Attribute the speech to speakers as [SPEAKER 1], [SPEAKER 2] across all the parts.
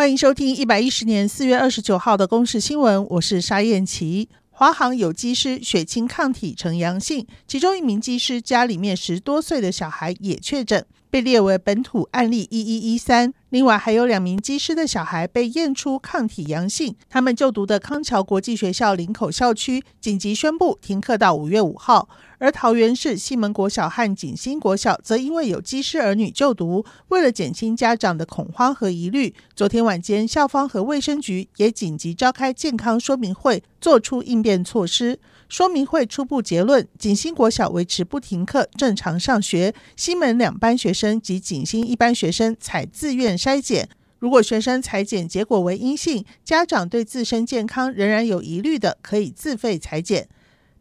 [SPEAKER 1] 欢迎收听一百一十年四月二十九号的公视新闻，我是沙燕琪。华航有机师血清抗体呈阳性，其中一名机师家里面十多岁的小孩也确诊，被列为本土案例一一一三。另外还有两名机师的小孩被验出抗体阳性，他们就读的康桥国际学校林口校区紧急宣布停课到五月五号。而桃园市西门国小和景兴国小则因为有机师儿女就读，为了减轻家长的恐慌和疑虑，昨天晚间校方和卫生局也紧急召开健康说明会，做出应变措施。说明会初步结论：景兴国小维持不停课，正常上学；西门两班学生生及景星一般学生采自愿筛检。如果学生采检结果为阴性，家长对自身健康仍然有疑虑的，可以自费采检。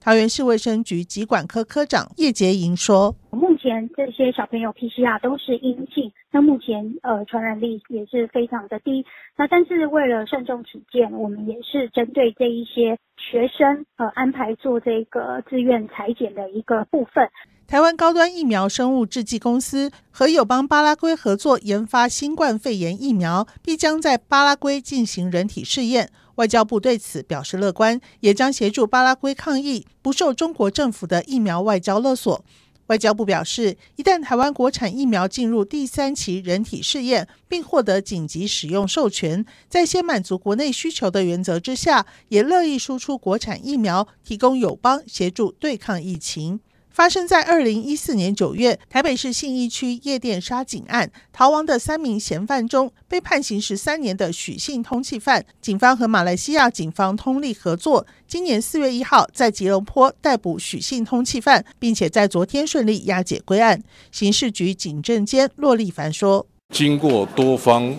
[SPEAKER 1] 桃园市卫生局疾管科科长叶洁莹说：“
[SPEAKER 2] 目前这些小朋友 PCR 都是阴性，那目前呃传染力也是非常的低。那但是为了慎重起见，我们也是针对这一些学生呃安排做这个自愿采检的一个部分。
[SPEAKER 1] 台湾高端疫苗生物制剂公司和友邦巴拉圭合作研发新冠肺炎疫苗，必将在巴拉圭进行人体试验。”外交部对此表示乐观，也将协助巴拉圭抗疫，不受中国政府的疫苗外交勒索。外交部表示，一旦台湾国产疫苗进入第三期人体试验，并获得紧急使用授权，在先满足国内需求的原则之下，也乐意输出国产疫苗，提供友邦协助对抗疫情。发生在二零一四年九月，台北市信义区夜店杀警案，逃亡的三名嫌犯中，被判刑十三年的许姓通缉犯，警方和马来西亚警方通力合作，今年四月一号在吉隆坡逮捕许姓通缉犯，并且在昨天顺利押解归案。刑事局警政监骆立凡说：“
[SPEAKER 3] 经过多方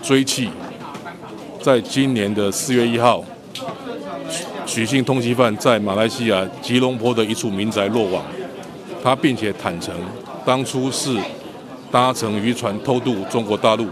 [SPEAKER 3] 追缉，在今年的四月一号。”许姓通缉犯在马来西亚吉隆坡的一处民宅落网，他并且坦承，当初是搭乘渔船偷渡中国大陆，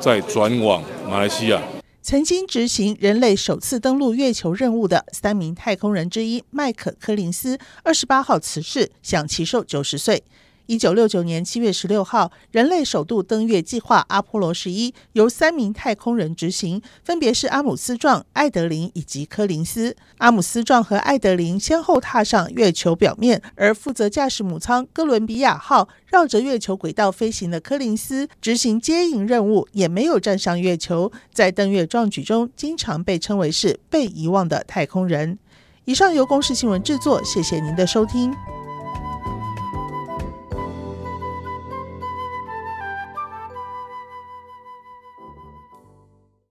[SPEAKER 3] 再转往马来西亚。
[SPEAKER 1] 曾经执行人类首次登陆月球任务的三名太空人之一麦可·柯林斯，二十八号辞世，享耆寿九十岁。一九六九年七月十六号，人类首度登月计划阿波罗十一由三名太空人执行，分别是阿姆斯壮、艾德林以及柯林斯。阿姆斯壮和艾德林先后踏上月球表面，而负责驾驶母舱哥伦比亚号绕着月球轨道飞行的柯林斯执行接应任务，也没有站上月球。在登月壮举中，经常被称为是被遗忘的太空人。以上由公视新闻制作，谢谢您的收听。